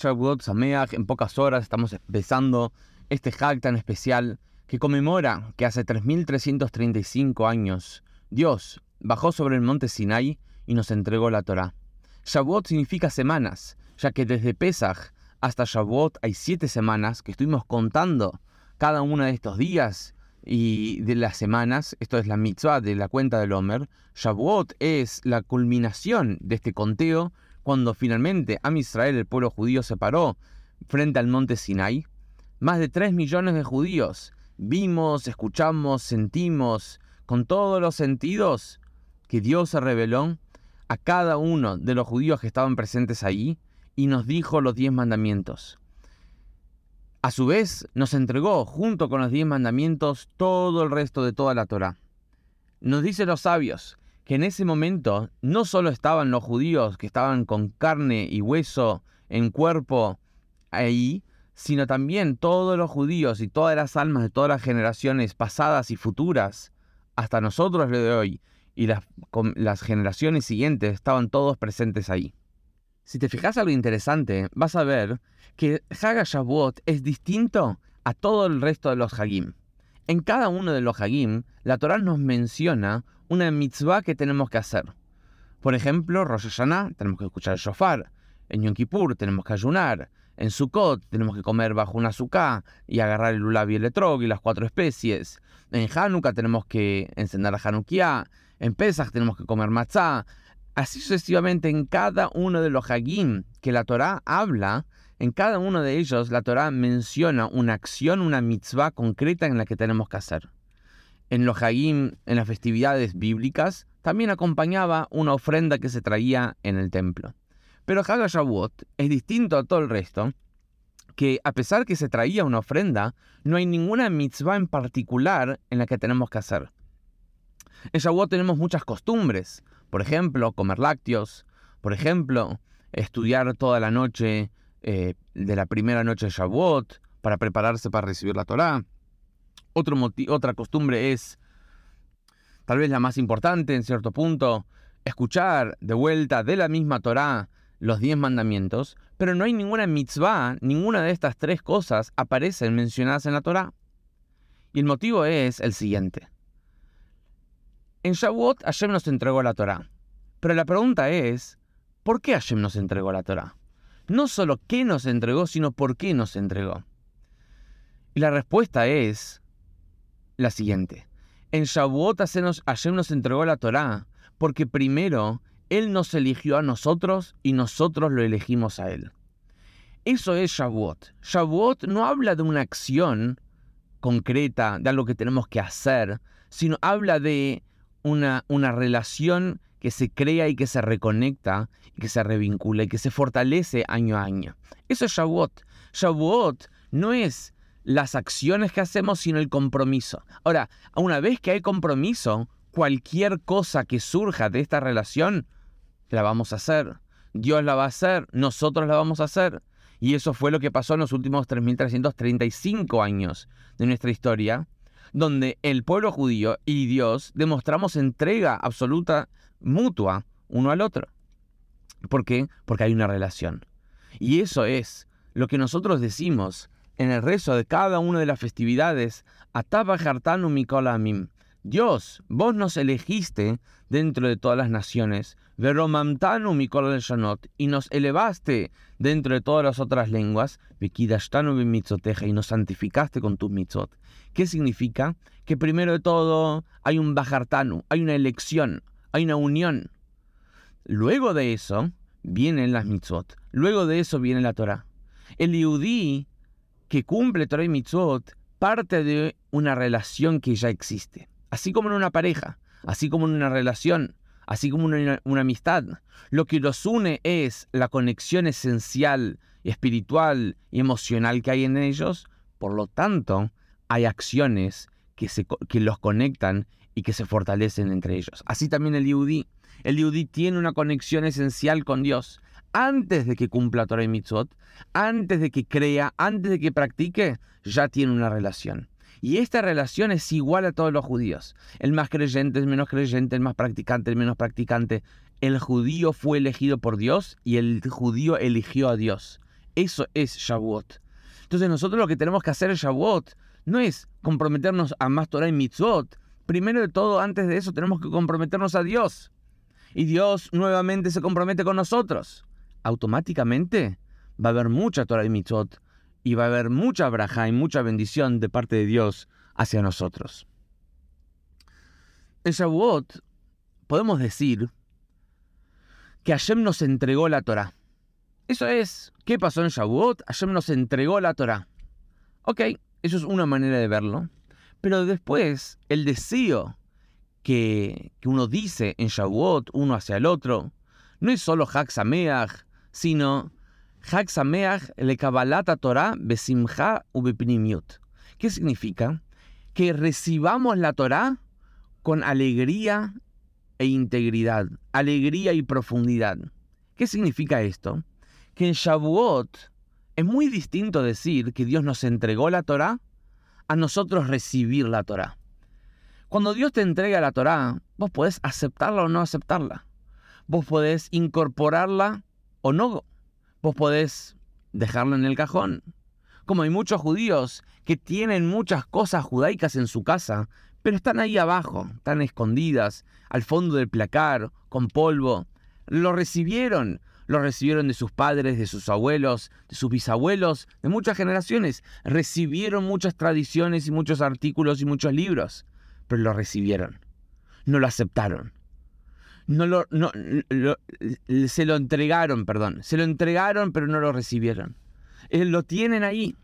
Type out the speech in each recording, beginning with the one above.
Shavuot Sameach, en pocas horas estamos empezando este Hag tan especial que conmemora que hace 3335 años Dios bajó sobre el monte Sinai y nos entregó la Torá. Shavuot significa semanas, ya que desde Pesach hasta Shavuot hay siete semanas que estuvimos contando cada uno de estos días y de las semanas. Esto es la mitzvah de la cuenta del Homer. Shavuot es la culminación de este conteo cuando finalmente Am Israel, el pueblo judío, se paró frente al monte Sinai. Más de 3 millones de judíos vimos, escuchamos, sentimos con todos los sentidos que Dios se reveló a cada uno de los judíos que estaban presentes ahí y nos dijo los diez mandamientos. A su vez, nos entregó, junto con los diez mandamientos, todo el resto de toda la Torah. Nos dicen los sabios que en ese momento no solo estaban los judíos que estaban con carne y hueso en cuerpo ahí, sino también todos los judíos y todas las almas de todas las generaciones pasadas y futuras, hasta nosotros de hoy, y las, generaciones siguientes estaban todos presentes ahí. Si te fijas algo interesante, vas a ver que Haga Shavuot es distinto a todo el resto de los Hagim. En cada uno de los Hagim, la Torah nos menciona una mitzvah que tenemos que hacer. Por ejemplo, Rosh Hashanah tenemos que escuchar el shofar. En Yom Kippur tenemos que ayunar. En Sukkot tenemos que comer bajo una azúcar y agarrar el lulav y el etrog y las cuatro especies. En Hanukkah tenemos que encender la Hanukkah. En Pesach tenemos que comer matzah. Así sucesivamente en cada uno de los Hagim que la Torá habla, en cada uno de ellos la Torá menciona una acción, una mitzvah concreta en la que tenemos que hacer. En los Hagim, en las festividades bíblicas, también acompañaba una ofrenda que se traía en el templo. Pero Hag Shavuot es distinto a todo el resto, que a pesar que se traía una ofrenda, no hay ninguna mitzvah en particular en la que tenemos que hacer. En Shavuot tenemos muchas costumbres, por ejemplo, comer lácteos, por ejemplo, estudiar toda la noche eh, de la primera noche de Shavuot para prepararse para recibir la Torá. otra costumbre es, tal vez la más importante en cierto punto, escuchar de vuelta de la misma Torá los diez mandamientos, pero no hay ninguna mitzvah, ninguna de estas tres cosas aparecen mencionadas en la Torá. Y el motivo es el siguiente. En Shavuot Hashem nos entregó la Torah. Pero la pregunta es, ¿por qué Hashem nos entregó la Torah? No solo qué nos entregó, sino por qué nos entregó. Y la respuesta es la siguiente. En Shavuot Hashem nos entregó la Torah porque primero Él nos eligió a nosotros y nosotros lo elegimos a Él. Eso es Shavuot. Shavuot no habla de una acción concreta, de algo que tenemos que hacer, sino habla de una, una relación que se crea y que se reconecta, y que se revincula y que se fortalece año a año. Eso es Shavuot. Shavuot no es las acciones que hacemos, sino el compromiso. Ahora, una vez que hay compromiso, cualquier cosa que surja de esta relación, la vamos a hacer. Dios la va a hacer, nosotros la vamos a hacer. Y eso fue lo que pasó en los últimos 3.335 años de nuestra historia, donde el pueblo judío y Dios demostramos entrega absoluta, mutua, uno al otro. ¿Por qué? Porque hay una relación. Y eso es lo que nosotros decimos en el rezo de cada una de las festividades, Ataba Hartanu Mikolamim. Dios, vos nos elegiste dentro de todas las naciones, Veromamtanu Mikol Shanot, y nos elevaste dentro de todas las otras lenguas, y nos santificaste con tus mitzot. ¿Qué significa? Que primero de todo hay un Bajartanu, hay una elección, hay una unión. Luego de eso vienen las mitzot, luego de eso viene la Torah. El Yudí que cumple Torah y mitzot parte de una relación que ya existe. Así como en una pareja, así como en una relación, así como en una, amistad. Lo que los une es la conexión esencial, espiritual y emocional que hay en ellos. Por lo tanto, hay acciones que, los conectan y que se fortalecen entre ellos. Así también el Yudí. El Yudí tiene una conexión esencial con Dios. Antes de que cumpla Torah y Mitzvot, antes de que crea, antes de que practique, ya tiene una relación. Y esta relación es igual a todos los judíos. El más creyente, el menos creyente, el más practicante, el menos practicante. El judío fue elegido por Dios y el judío eligió a Dios. Eso es Shavuot. Entonces nosotros lo que tenemos que hacer en Shavuot no es comprometernos a más Torah y Mitzvot. Primero de todo, antes de eso, tenemos que comprometernos a Dios. Y Dios nuevamente se compromete con nosotros. Automáticamente va a haber mucha Torah y Mitzvot. Y va a haber mucha braja y mucha bendición de parte de Dios hacia nosotros. En Shavuot podemos decir que Hashem nos entregó la Torah. Eso es, ¿qué pasó en Shavuot? Hashem nos entregó la Torah. Ok, eso es una manera de verlo. Pero después, el deseo que, uno dice en Shavuot, uno hacia el otro, no es solo Hak Sameach, sino Hak Sameach le Kabbalata Torah besimcha ¿Qué significa? Que recibamos la Torah con alegría e integridad, alegría y profundidad. ¿Qué significa esto? Que en Shavuot es muy distinto decir que Dios nos entregó la Torá a nosotros recibir la Torá. Cuando Dios te entrega la Torá, vos podés aceptarla o no aceptarla. Vos podés incorporarla o no. Vos podés dejarla en el cajón. Como hay muchos judíos que tienen muchas cosas judaicas en su casa, pero están ahí abajo, están escondidas, al fondo del placar, con polvo. Lo recibieron, lo recibieron de sus padres, de sus abuelos, de sus bisabuelos, de muchas generaciones. Recibieron muchas tradiciones y muchos artículos y muchos libros, pero lo recibieron. No lo aceptaron. No lo, no, se lo entregaron, perdón. Se lo entregaron, pero no lo recibieron. Eh, lo tienen ahí.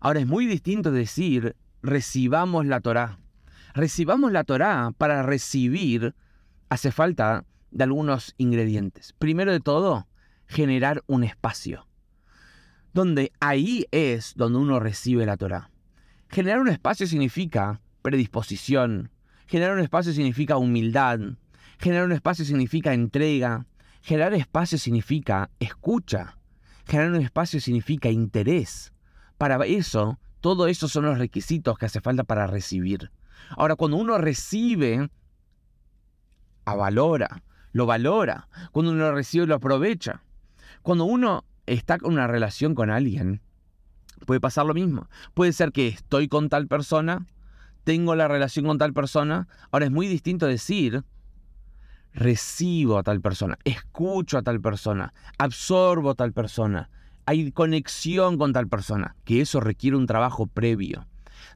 Ahora es muy distinto decir, recibamos la Torá. Recibamos la Torá para recibir, hace falta de algunos ingredientes. Primero de todo, generar un espacio. Donde ahí es donde uno recibe la Torah. Generar un espacio significa predisposición. Generar un espacio significa humildad. Generar un espacio significa entrega. Generar espacio significa escucha. Generar un espacio significa interés. Para eso, todo eso son los requisitos que hace falta para recibir. Ahora, cuando uno recibe, avalora, lo valora. Cuando uno lo recibe, lo aprovecha. Cuando uno está con una relación con alguien, puede pasar lo mismo. Puede ser que estoy con tal persona, tengo la relación con tal persona. Ahora es muy distinto decir, recibo a tal persona, escucho a tal persona, absorbo a tal persona, hay conexión con tal persona, que eso requiere un trabajo previo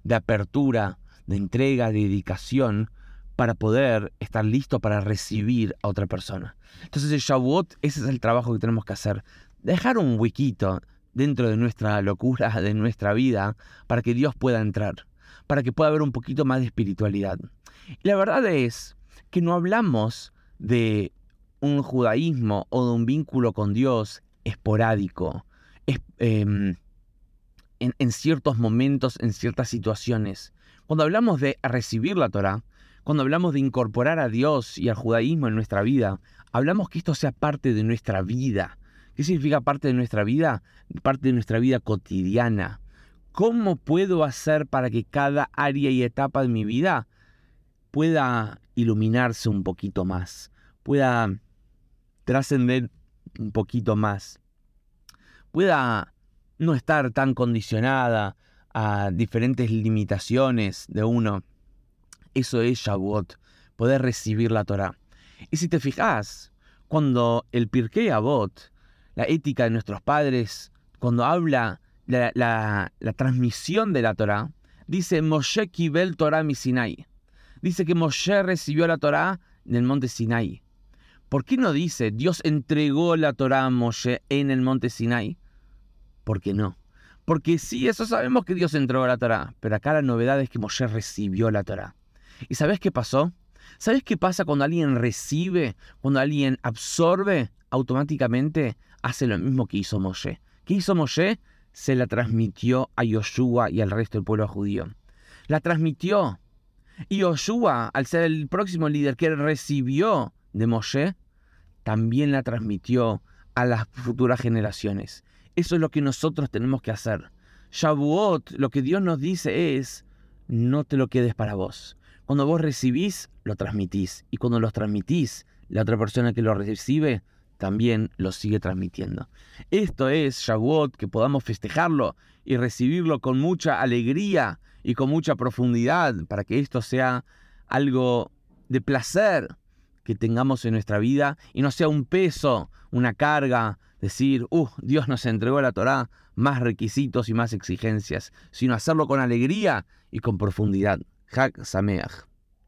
de apertura, de entrega, de dedicación, para poder estar listo para recibir a otra persona. Entonces el Shavuot, ese es el trabajo que tenemos que hacer. Dejar un huequito dentro de nuestra locura, de nuestra vida, para que Dios pueda entrar, para que pueda haber un poquito más de espiritualidad. Y la verdad es que no hablamos de un judaísmo o de un vínculo con Dios esporádico, em, en, en ciertos momentos, en ciertas situaciones. Cuando hablamos de recibir la Torah, cuando hablamos de incorporar a Dios y al judaísmo en nuestra vida, hablamos que esto sea parte de nuestra vida. ¿Qué significa parte de nuestra vida? Parte de nuestra vida cotidiana. ¿Cómo puedo hacer para que cada área y etapa de mi vida pueda iluminarse un poquito más? Pueda trascender un poquito más. Pueda no estar tan condicionada a diferentes limitaciones de uno eso es Shavuot, poder recibir la Torah. Y si te fijas, cuando el Pirkei Avot, la ética de nuestros padres, cuando habla de la, transmisión de la Torah, dice Moshe Kibel Torah mi Sinai. Dice que Moshe recibió la Torah en el monte Sinai. ¿Por qué no dice Dios entregó la Torah a Moshe en el monte Sinai? ¿Por qué no? Porque sí, eso sabemos que Dios entregó la Torah, pero acá la novedad es que Moshe recibió la Torah. ¿Y sabes qué pasó? ¿Sabes qué pasa cuando alguien recibe, cuando alguien absorbe? Automáticamente hace lo mismo que hizo Moshe. ¿Qué hizo Moshe? Se la transmitió a Yoshua y al resto del pueblo judío. La transmitió. Y Yoshua, al ser el próximo líder que recibió de Moshe, también la transmitió a las futuras generaciones. Eso es lo que nosotros tenemos que hacer. Shavuot, lo que Dios nos dice es, no te lo quedes para vos. Cuando vos recibís, lo transmitís. Y cuando lo transmitís, la otra persona que lo recibe también lo sigue transmitiendo. Esto es Shavuot, que podamos festejarlo y recibirlo con mucha alegría y con mucha profundidad, para que esto sea algo de placer que tengamos en nuestra vida y no sea un peso, una carga, decir, uh, Dios nos entregó la Torá más requisitos y más exigencias, sino hacerlo con alegría y con profundidad. Hak Sameach.